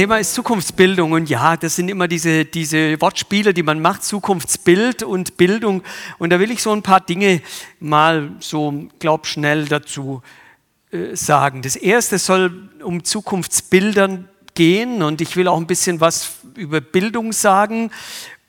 Thema ist Zukunftsbildung und ja, das sind immer diese, diese Wortspiele, die man macht, Zukunftsbild und Bildung. Und da will ich so ein paar Dinge mal so, glaub, schnell dazu äh, sagen. Das erste soll um Zukunftsbildern gehen und ich will auch ein bisschen was über Bildung sagen.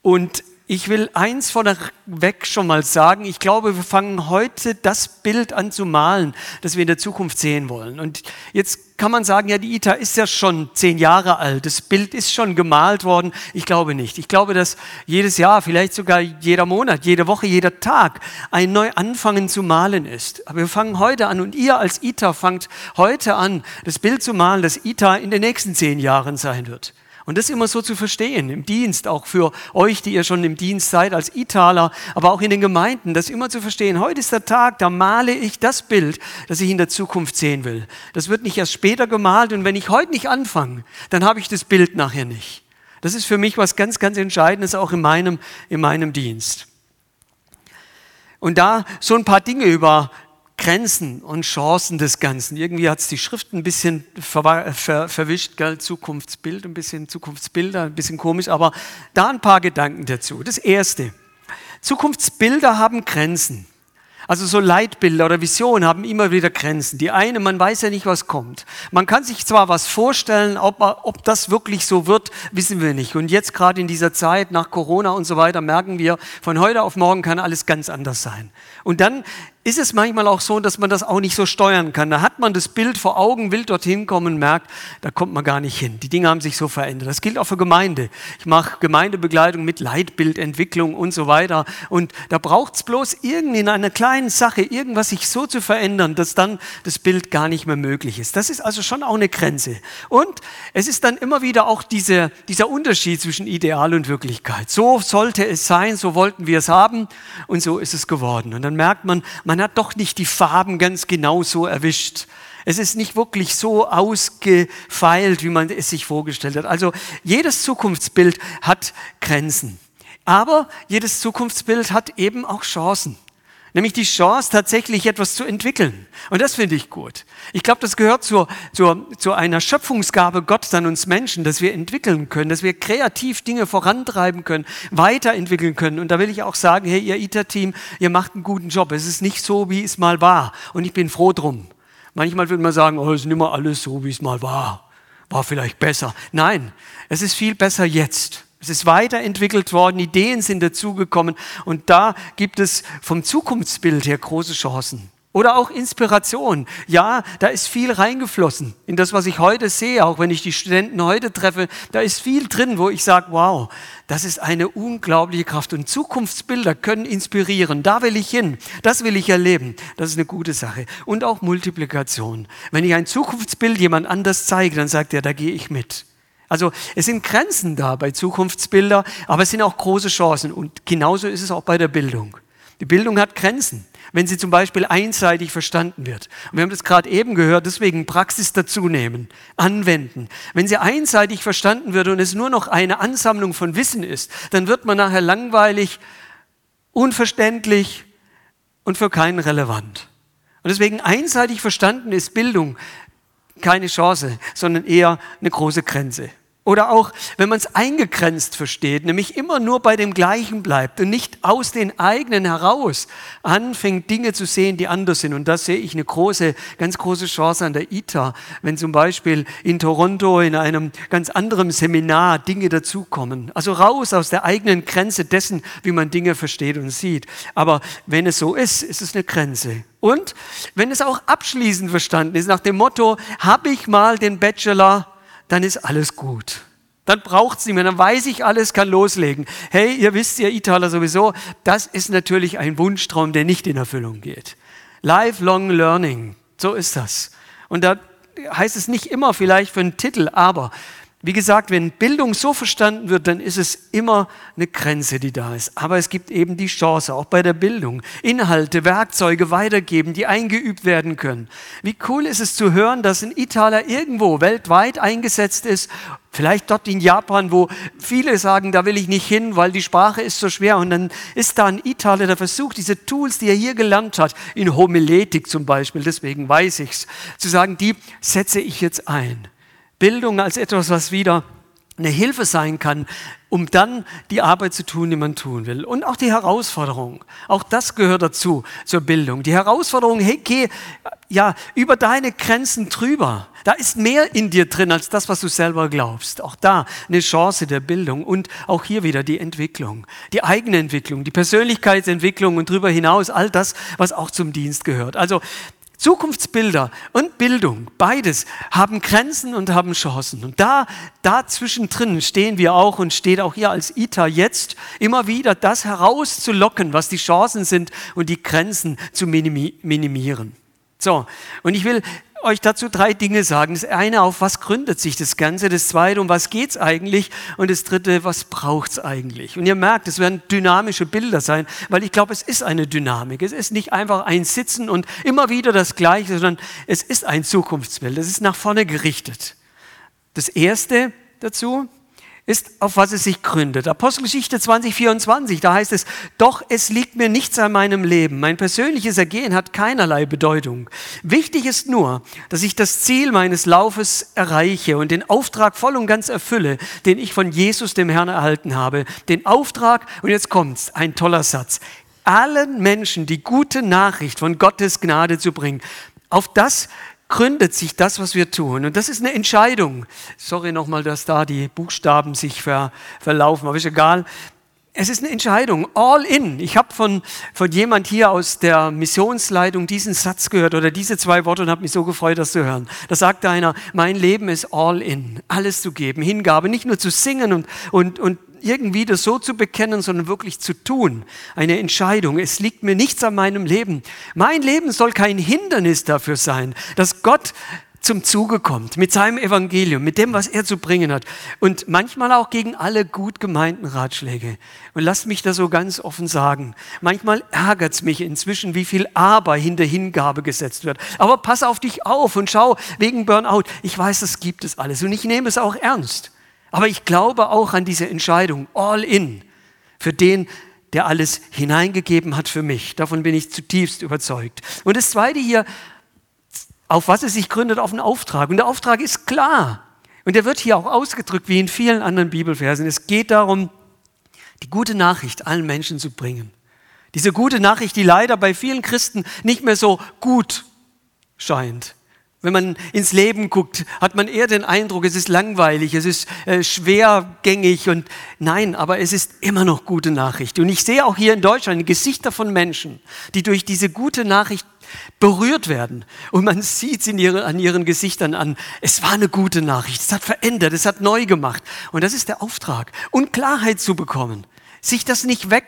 Und ich will eins vorneweg schon mal sagen. Ich glaube, wir fangen heute das Bild an zu malen, das wir in der Zukunft sehen wollen. Und jetzt kann man sagen, ja, die ITA ist ja schon zehn Jahre alt. Das Bild ist schon gemalt worden. Ich glaube nicht. Ich glaube, dass jedes Jahr, vielleicht sogar jeder Monat, jede Woche, jeder Tag ein Neuanfangen zu malen ist. Aber wir fangen heute an und ihr als ITA fangt heute an, das Bild zu malen, das ITA in den nächsten zehn Jahren sein wird. Und das immer so zu verstehen, im Dienst, auch für euch, die ihr schon im Dienst seid, als Italer, aber auch in den Gemeinden, das immer zu verstehen. Heute ist der Tag, da male ich das Bild, das ich in der Zukunft sehen will. Das wird nicht erst später gemalt und wenn ich heute nicht anfange, dann habe ich das Bild nachher nicht. Das ist für mich was ganz, ganz Entscheidendes, auch in meinem, in meinem Dienst. Und da so ein paar Dinge über Grenzen und Chancen des Ganzen. Irgendwie hat es die Schrift ein bisschen ver ver verwischt, gell? Zukunftsbild, ein bisschen Zukunftsbilder, ein bisschen komisch, aber da ein paar Gedanken dazu. Das erste, Zukunftsbilder haben Grenzen. Also so Leitbilder oder Visionen haben immer wieder Grenzen. Die eine, man weiß ja nicht, was kommt. Man kann sich zwar was vorstellen, ob, ob das wirklich so wird, wissen wir nicht. Und jetzt gerade in dieser Zeit nach Corona und so weiter merken wir, von heute auf morgen kann alles ganz anders sein. Und dann ist es manchmal auch so, dass man das auch nicht so steuern kann. Da hat man das Bild vor Augen, will dorthin kommen, merkt, da kommt man gar nicht hin. Die Dinge haben sich so verändert. Das gilt auch für Gemeinde. Ich mache Gemeindebegleitung mit Leitbildentwicklung und so weiter. Und da braucht es bloß irgendwie in einer kleinen Sache irgendwas sich so zu verändern, dass dann das Bild gar nicht mehr möglich ist. Das ist also schon auch eine Grenze. Und es ist dann immer wieder auch diese, dieser Unterschied zwischen Ideal und Wirklichkeit. So sollte es sein, so wollten wir es haben und so ist es geworden. Und dann merkt man, man hat doch nicht die Farben ganz genau so erwischt. Es ist nicht wirklich so ausgefeilt, wie man es sich vorgestellt hat. Also jedes Zukunftsbild hat Grenzen. Aber jedes Zukunftsbild hat eben auch Chancen. Nämlich die Chance, tatsächlich etwas zu entwickeln. Und das finde ich gut. Ich glaube, das gehört zur, zur, zu einer Schöpfungsgabe Gottes an uns Menschen, dass wir entwickeln können, dass wir kreativ Dinge vorantreiben können, weiterentwickeln können. Und da will ich auch sagen, hey, ihr ITER-Team, ihr macht einen guten Job. Es ist nicht so, wie es mal war. Und ich bin froh drum. Manchmal würde man sagen, oh, es ist nicht mehr alles so, wie es mal war. War vielleicht besser. Nein, es ist viel besser jetzt. Es ist weiterentwickelt worden, Ideen sind dazugekommen und da gibt es vom Zukunftsbild her große Chancen. Oder auch Inspiration. Ja, da ist viel reingeflossen in das, was ich heute sehe, auch wenn ich die Studenten heute treffe. Da ist viel drin, wo ich sage, wow, das ist eine unglaubliche Kraft. Und Zukunftsbilder können inspirieren. Da will ich hin. Das will ich erleben. Das ist eine gute Sache. Und auch Multiplikation. Wenn ich ein Zukunftsbild jemand anders zeige, dann sagt er, da gehe ich mit. Also es sind Grenzen da bei Zukunftsbilder, aber es sind auch große Chancen. Und genauso ist es auch bei der Bildung. Die Bildung hat Grenzen, wenn sie zum Beispiel einseitig verstanden wird. Und wir haben das gerade eben gehört, deswegen Praxis dazu nehmen, anwenden. Wenn sie einseitig verstanden wird und es nur noch eine Ansammlung von Wissen ist, dann wird man nachher langweilig, unverständlich und für keinen relevant. Und deswegen einseitig verstanden ist Bildung keine Chance, sondern eher eine große Grenze. Oder auch, wenn man es eingegrenzt versteht, nämlich immer nur bei dem Gleichen bleibt und nicht aus den eigenen heraus anfängt, Dinge zu sehen, die anders sind. Und da sehe ich eine große, ganz große Chance an der ITA, wenn zum Beispiel in Toronto in einem ganz anderen Seminar Dinge dazukommen. Also raus aus der eigenen Grenze dessen, wie man Dinge versteht und sieht. Aber wenn es so ist, ist es eine Grenze. Und wenn es auch abschließend verstanden ist, nach dem Motto, habe ich mal den Bachelor dann ist alles gut. Dann braucht es nicht mehr, dann weiß ich alles, kann loslegen. Hey, ihr wisst ja, Italer sowieso, das ist natürlich ein Wunschtraum, der nicht in Erfüllung geht. Lifelong Learning, so ist das. Und da heißt es nicht immer vielleicht für einen Titel, aber Wie gesagt, wenn Bildung so verstanden wird, dann ist es immer eine Grenze, die da ist. Aber es gibt eben die Chance, auch bei der Bildung, Inhalte, Werkzeuge weitergeben, die eingeübt werden können. Wie cool ist es zu hören, dass ein Italer irgendwo weltweit eingesetzt ist, vielleicht dort in Japan, wo viele sagen, da will ich nicht hin, weil die Sprache ist so schwer. Und dann ist da ein Italer, der versucht, diese Tools, die er hier gelernt hat, in Homiletik zum Beispiel, deswegen weiß ich's, zu sagen, die setze ich jetzt ein. Bildung als etwas, was wieder eine Hilfe sein kann, um dann die Arbeit zu tun, die man tun will. Und auch die Herausforderung. Auch das gehört dazu, zur Bildung. Die Herausforderung, hey, geh ja über deine Grenzen drüber. Da ist mehr in dir drin als das, was du selber glaubst. Auch da eine Chance der Bildung und auch hier wieder die Entwicklung, die eigene Entwicklung, die Persönlichkeitsentwicklung und darüber hinaus all das, was auch zum Dienst gehört. Also Zukunftsbilder und Bildung, beides haben Grenzen und haben Chancen. Und da, da zwischendrin stehen wir auch und steht auch hier als ITA jetzt immer wieder, das herauszulocken, was die Chancen sind und die Grenzen zu minimieren. So, und ich will euch dazu drei Dinge sagen. Das eine, auf was gründet sich das Ganze? Das zweite, um was geht's eigentlich? Und das dritte, was braucht's eigentlich? Und ihr merkt, es werden dynamische Bilder sein, weil ich glaube, es ist eine Dynamik. Es ist nicht einfach ein Sitzen und immer wieder das Gleiche, sondern es ist ein Zukunftsbild. Es ist nach vorne gerichtet. Das erste dazu, ist, auf was es sich gründet. Apostelgeschichte 2024, da heißt es, doch es liegt mir nichts an meinem Leben. Mein persönliches Ergehen hat keinerlei Bedeutung. Wichtig ist nur, dass ich das Ziel meines Laufes erreiche und den Auftrag voll und ganz erfülle, den ich von Jesus, dem Herrn, erhalten habe. Den Auftrag, und jetzt kommt's, ein toller Satz, allen Menschen die gute Nachricht von Gottes Gnade zu bringen. Auf das gründet sich das, was wir tun. Und das ist eine Entscheidung. Sorry nochmal, dass da die Buchstaben sich ver, verlaufen, aber ist egal. Es ist eine Entscheidung, all in. Ich habe von, von jemand hier aus der Missionsleitung diesen Satz gehört oder diese zwei Worte und habe mich so gefreut, das zu hören. Da sagte einer, mein Leben ist all in, alles zu geben, Hingabe, nicht nur zu singen und, und, und irgendwie das so zu bekennen, sondern wirklich zu tun. Eine Entscheidung. Es liegt mir nichts an meinem Leben. Mein Leben soll kein Hindernis dafür sein, dass Gott zum Zuge kommt mit seinem Evangelium, mit dem, was er zu bringen hat und manchmal auch gegen alle gut gemeinten Ratschläge. Und lasst mich das so ganz offen sagen. Manchmal ärgert es mich inzwischen, wie viel Aber hinter Hingabe gesetzt wird. Aber pass auf dich auf und schau wegen Burnout. Ich weiß, das gibt es alles und ich nehme es auch ernst. Aber ich glaube auch an diese Entscheidung, all in, für den, der alles hineingegeben hat für mich. Davon bin ich zutiefst überzeugt. Und das Zweite hier, auf was es sich gründet, auf einen Auftrag. Und der Auftrag ist klar. Und der wird hier auch ausgedrückt, wie in vielen anderen Bibelversen. Es geht darum, die gute Nachricht allen Menschen zu bringen. Diese gute Nachricht, die leider bei vielen Christen nicht mehr so gut scheint. Wenn man ins Leben guckt, hat man eher den Eindruck, es ist langweilig, es ist äh, schwergängig und nein, aber es ist immer noch gute Nachricht. Und ich sehe auch hier in Deutschland Gesichter von Menschen, die durch diese gute Nachricht berührt werden. Und man sieht es ihre, an ihren Gesichtern an. Es war eine gute Nachricht. Es hat verändert. Es hat neu gemacht. Und das ist der Auftrag. Und Klarheit zu bekommen. Sich das nicht weg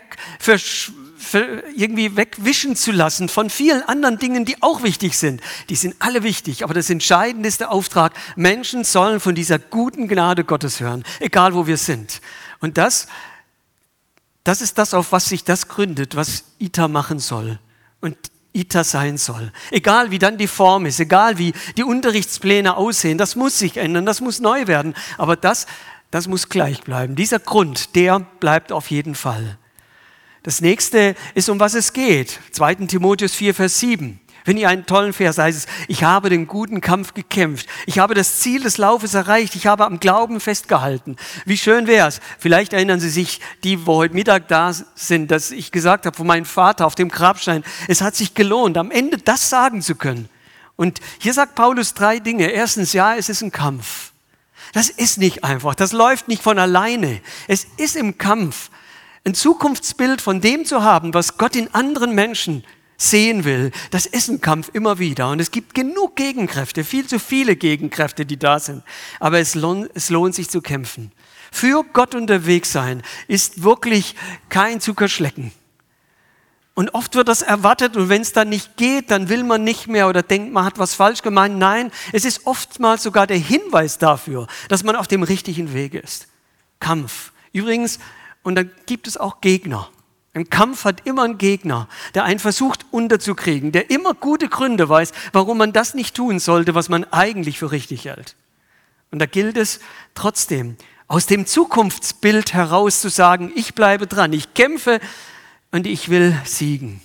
irgendwie wegwischen zu lassen von vielen anderen Dingen, die auch wichtig sind. Die sind alle wichtig, aber das Entscheidende ist der Auftrag, Menschen sollen von dieser guten Gnade Gottes hören, egal wo wir sind. Und das, das ist das, auf was sich das gründet, was ITA machen soll und ITA sein soll. Egal wie dann die Form ist, egal wie die Unterrichtspläne aussehen, das muss sich ändern, das muss neu werden, aber das, das muss gleich bleiben. Dieser Grund, der bleibt auf jeden Fall. Das nächste ist, um was es geht. 2. Timotheus 4, Vers 7. Wenn ihr einen tollen Vers heißt es, ich habe den guten Kampf gekämpft. Ich habe das Ziel des Laufes erreicht. Ich habe am Glauben festgehalten. Wie schön wäre es. Vielleicht erinnern Sie sich, die, wo heute Mittag da sind, dass ich gesagt habe von meinem Vater auf dem Grabstein, es hat sich gelohnt, am Ende das sagen zu können. Und hier sagt Paulus drei Dinge. Erstens, ja, es ist ein Kampf. Das ist nicht einfach. Das läuft nicht von alleine. Es ist im Kampf ein Zukunftsbild von dem zu haben, was Gott in anderen Menschen sehen will, das ist ein Kampf immer wieder. Und es gibt genug Gegenkräfte, viel zu viele Gegenkräfte, die da sind. Aber es lohnt, es lohnt sich zu kämpfen. Für Gott unterwegs sein ist wirklich kein Zuckerschlecken. Und oft wird das erwartet und wenn es dann nicht geht, dann will man nicht mehr oder denkt, man hat was falsch gemeint. Nein, es ist oftmals sogar der Hinweis dafür, dass man auf dem richtigen Weg ist. Kampf. Übrigens, und dann gibt es auch Gegner. Ein Kampf hat immer einen Gegner, der einen versucht unterzukriegen, der immer gute Gründe weiß, warum man das nicht tun sollte, was man eigentlich für richtig hält. Und da gilt es trotzdem, aus dem Zukunftsbild heraus zu sagen, ich bleibe dran, ich kämpfe und ich will siegen.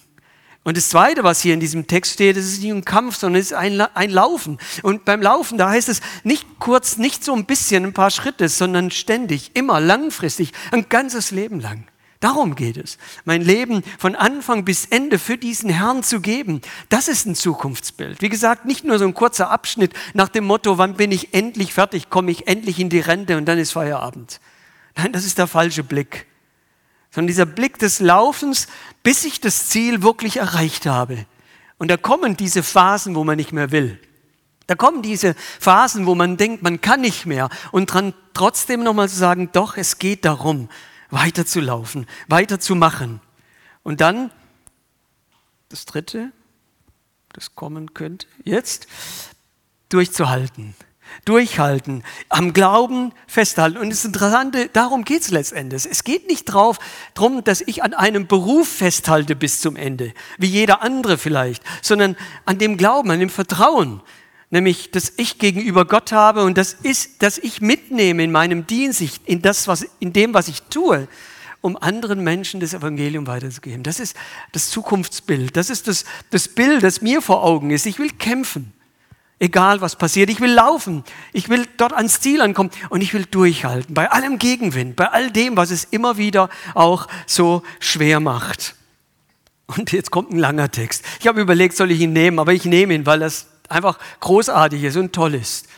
Und das Zweite, was hier in diesem Text steht, das ist nicht ein Kampf, sondern es ist ein, ein Laufen. Und beim Laufen, da heißt es nicht kurz, nicht so ein bisschen, ein paar Schritte, sondern ständig, immer, langfristig, ein ganzes Leben lang. Darum geht es. Mein Leben von Anfang bis Ende für diesen Herrn zu geben, das ist ein Zukunftsbild. Wie gesagt, nicht nur so ein kurzer Abschnitt nach dem Motto, wann bin ich endlich fertig, komme ich endlich in die Rente und dann ist Feierabend. Nein, das ist der falsche Blick sondern dieser Blick des Laufens, bis ich das Ziel wirklich erreicht habe. Und da kommen diese Phasen, wo man nicht mehr will. Da kommen diese Phasen, wo man denkt, man kann nicht mehr. Und dran trotzdem nochmal zu sagen, doch, es geht darum, weiterzulaufen, weiterzumachen. Und dann das Dritte, das kommen könnte, jetzt durchzuhalten durchhalten, am Glauben festhalten. Und das Interessante, darum geht es letztendlich. Es geht nicht drauf, darum, dass ich an einem Beruf festhalte bis zum Ende, wie jeder andere vielleicht, sondern an dem Glauben, an dem Vertrauen, nämlich, dass ich gegenüber Gott habe und das ist, dass ich mitnehme in meinem Dienst, in, das, was, in dem, was ich tue, um anderen Menschen das Evangelium weiterzugeben. Das ist das Zukunftsbild. Das ist das, das Bild, das mir vor Augen ist. Ich will kämpfen. Egal was passiert, ich will laufen, ich will dort ans Ziel ankommen und ich will durchhalten, bei allem Gegenwind, bei all dem, was es immer wieder auch so schwer macht. Und jetzt kommt ein langer Text. Ich habe überlegt, soll ich ihn nehmen, aber ich nehme ihn, weil das einfach großartig ist und toll ist.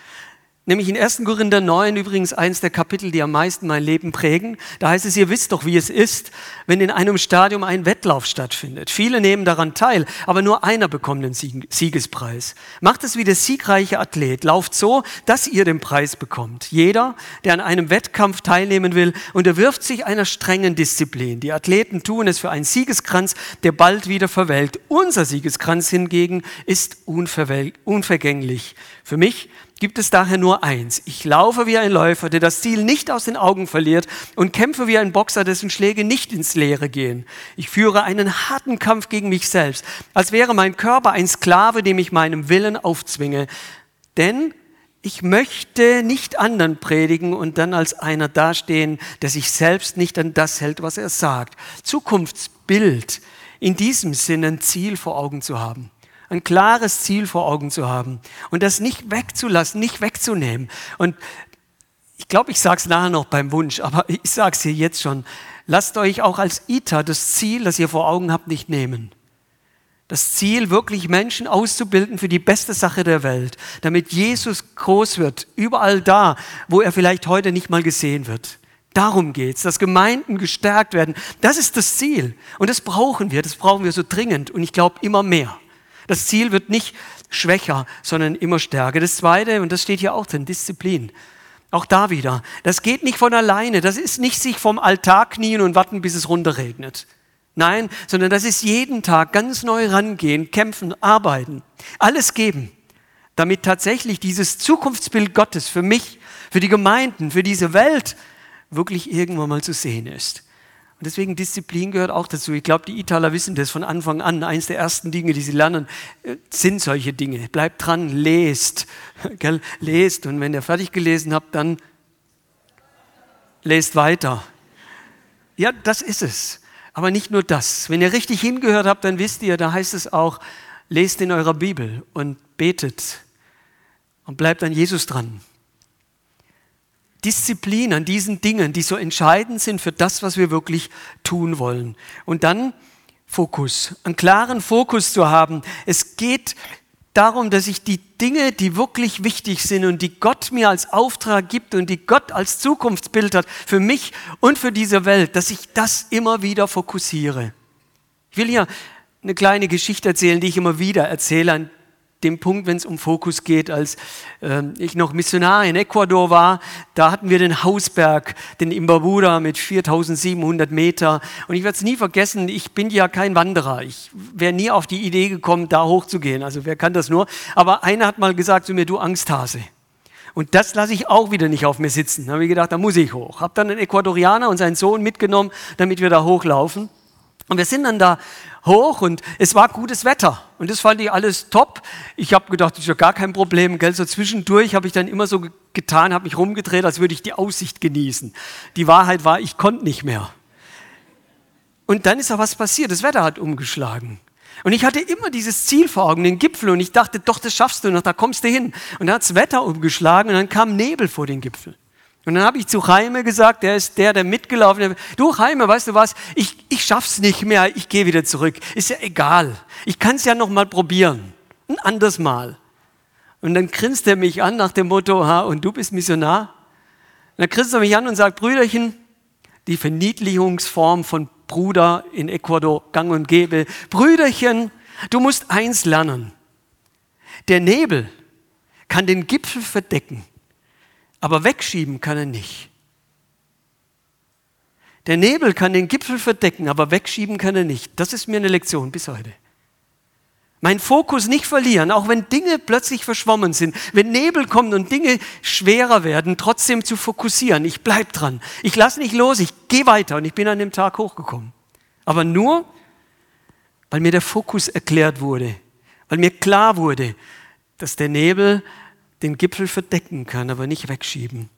Nämlich in 1. Korinther 9 übrigens eins der Kapitel, die am meisten mein Leben prägen. Da heißt es, ihr wisst doch, wie es ist, wenn in einem Stadium ein Wettlauf stattfindet. Viele nehmen daran teil, aber nur einer bekommt den Siegespreis. Macht es wie der siegreiche Athlet. Lauft so, dass ihr den Preis bekommt. Jeder, der an einem Wettkampf teilnehmen will, unterwirft sich einer strengen Disziplin. Die Athleten tun es für einen Siegeskranz, der bald wieder verwelkt. Unser Siegeskranz hingegen ist unvergänglich. Für mich gibt es daher nur eins. Ich laufe wie ein Läufer, der das Ziel nicht aus den Augen verliert und kämpfe wie ein Boxer, dessen Schläge nicht ins Leere gehen. Ich führe einen harten Kampf gegen mich selbst, als wäre mein Körper ein Sklave, dem ich meinem Willen aufzwinge. Denn ich möchte nicht anderen predigen und dann als einer dastehen, der sich selbst nicht an das hält, was er sagt. Zukunftsbild, in diesem Sinne ein Ziel vor Augen zu haben ein klares Ziel vor Augen zu haben und das nicht wegzulassen, nicht wegzunehmen. Und ich glaube, ich sage es nachher noch beim Wunsch, aber ich sage es hier jetzt schon. Lasst euch auch als ITA das Ziel, das ihr vor Augen habt, nicht nehmen. Das Ziel, wirklich Menschen auszubilden für die beste Sache der Welt, damit Jesus groß wird, überall da, wo er vielleicht heute nicht mal gesehen wird. Darum geht's, dass Gemeinden gestärkt werden. Das ist das Ziel. Und das brauchen wir, das brauchen wir so dringend und ich glaube immer mehr. Das Ziel wird nicht schwächer, sondern immer stärker. Das Zweite, und das steht hier auch drin, Disziplin. Auch da wieder. Das geht nicht von alleine. Das ist nicht sich vom Altar knien und warten, bis es runterregnet. Nein, sondern das ist jeden Tag ganz neu rangehen, kämpfen, arbeiten, alles geben, damit tatsächlich dieses Zukunftsbild Gottes für mich, für die Gemeinden, für diese Welt wirklich irgendwann mal zu sehen ist. Und deswegen Disziplin gehört auch dazu. Ich glaube, die Italer wissen das von Anfang an. Eins der ersten Dinge, die sie lernen, äh, sind solche Dinge. Bleibt dran, lest. Gell? Lest. Und wenn ihr fertig gelesen habt, dann lest weiter. Ja, das ist es. Aber nicht nur das. Wenn ihr richtig hingehört habt, dann wisst ihr, da heißt es auch, lest in eurer Bibel und betet und bleibt an Jesus dran. Disziplin an diesen Dingen, die so entscheidend sind für das, was wir wirklich tun wollen. Und dann Fokus, einen klaren Fokus zu haben. Es geht darum, dass ich die Dinge, die wirklich wichtig sind und die Gott mir als Auftrag gibt und die Gott als Zukunftsbild hat für mich und für diese Welt, dass ich das immer wieder fokussiere. Ich will hier eine kleine Geschichte erzählen, die ich immer wieder erzähle, dem Punkt, wenn es um Fokus geht, als äh, ich noch Missionar in Ecuador war, da hatten wir den Hausberg, den Imbabura mit 4700 Meter. Und ich werde es nie vergessen, ich bin ja kein Wanderer. Ich wäre nie auf die Idee gekommen, da hochzugehen. Also wer kann das nur? Aber einer hat mal gesagt zu mir, du Angsthase. Und das lasse ich auch wieder nicht auf mir sitzen. Da habe ich gedacht, da muss ich hoch. Habe dann einen Ecuadorianer und seinen Sohn mitgenommen, damit wir da hochlaufen. Und wir sind dann da hoch und es war gutes Wetter. Und das fand ich alles top. Ich habe gedacht, das ist ja gar kein Problem. Gell? So zwischendurch habe ich dann immer so getan, habe mich rumgedreht, als würde ich die Aussicht genießen. Die Wahrheit war, ich konnte nicht mehr. Und dann ist auch was passiert. Das Wetter hat umgeschlagen. Und ich hatte immer dieses Ziel vor Augen, den Gipfel. Und ich dachte, doch, das schaffst du noch, da kommst du hin. Und dann hat das Wetter umgeschlagen und dann kam Nebel vor den Gipfel. Und dann habe ich zu Jaime gesagt, der ist der, der mitgelaufen ist. Du Jaime, weißt du was? Ich, ich schaff's nicht mehr, ich gehe wieder zurück. Ist ja egal. Ich kann es ja noch mal probieren. Ein anderes Mal. Und dann grinst er mich an nach dem Motto, ha, und du bist Missionar? Und dann grinst er mich an und sagt, Brüderchen, die Verniedlichungsform von Bruder in Ecuador gang und gäbe. Brüderchen, du musst eins lernen. Der Nebel kann den Gipfel verdecken aber wegschieben kann er nicht. Der Nebel kann den Gipfel verdecken, aber wegschieben kann er nicht. Das ist mir eine Lektion bis heute. Mein Fokus nicht verlieren, auch wenn Dinge plötzlich verschwommen sind, wenn Nebel kommt und Dinge schwerer werden, trotzdem zu fokussieren. Ich bleibe dran. Ich lasse nicht los, ich gehe weiter und ich bin an dem Tag hochgekommen. Aber nur, weil mir der Fokus erklärt wurde, weil mir klar wurde, dass der Nebel den Gipfel verdecken kann, aber nicht wegschieben.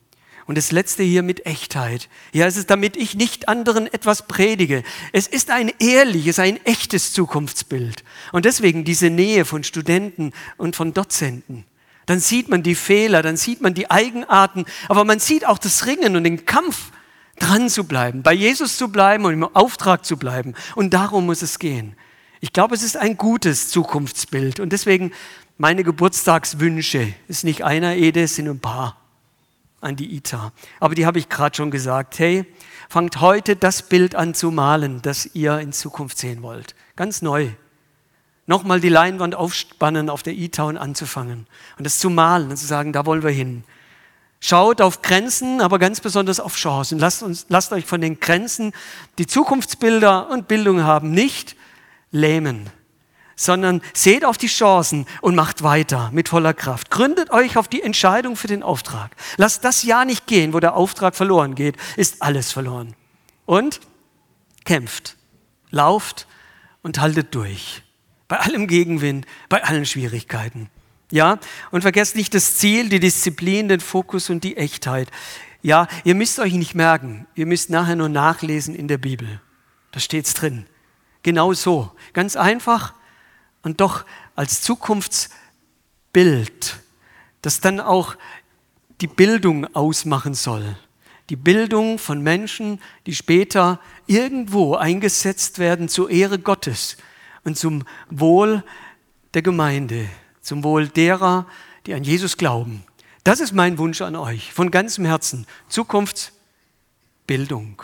Und das letzte hier mit Echtheit. Ja, es ist, damit ich nicht anderen etwas predige. Es ist ein ehrliches, ein echtes Zukunftsbild. Und deswegen diese Nähe von Studenten und von Dozenten. Dann sieht man die Fehler, dann sieht man die Eigenarten, aber man sieht auch das Ringen und den Kampf, dran zu bleiben, bei Jesus zu bleiben und im Auftrag zu bleiben. Und darum muss es gehen. Ich glaube, es ist ein gutes Zukunftsbild. Und deswegen meine Geburtstagswünsche ist nicht einer Ede, es sind ein paar an die Ita. Aber die habe ich gerade schon gesagt. Hey, fangt heute das Bild an zu malen, das ihr in Zukunft sehen wollt. Ganz neu. Nochmal die Leinwand aufspannen auf der Ita und anzufangen. Und das zu malen und zu sagen, da wollen wir hin. Schaut auf Grenzen, aber ganz besonders auf Chancen. Lasst, uns, lasst euch von den Grenzen, die Zukunftsbilder und Bildung haben, nicht lähmen sondern seht auf die Chancen und macht weiter mit voller Kraft. Gründet euch auf die Entscheidung für den Auftrag. Lasst das Jahr nicht gehen, wo der Auftrag verloren geht, ist alles verloren. Und kämpft, lauft und haltet durch. Bei allem Gegenwind, bei allen Schwierigkeiten. Ja, und vergesst nicht das Ziel, die Disziplin, den Fokus und die Echtheit. Ja, ihr müsst euch nicht merken, ihr müsst nachher nur nachlesen in der Bibel. Da steht's drin. Genau so. Ganz einfach und doch als Zukunftsbild, das dann auch die Bildung ausmachen soll. Die Bildung von Menschen, die später irgendwo eingesetzt werden zur Ehre Gottes und zum Wohl der Gemeinde, zum Wohl derer, die an Jesus glauben. Das ist mein Wunsch an euch, von ganzem Herzen. Zukunftsbildung.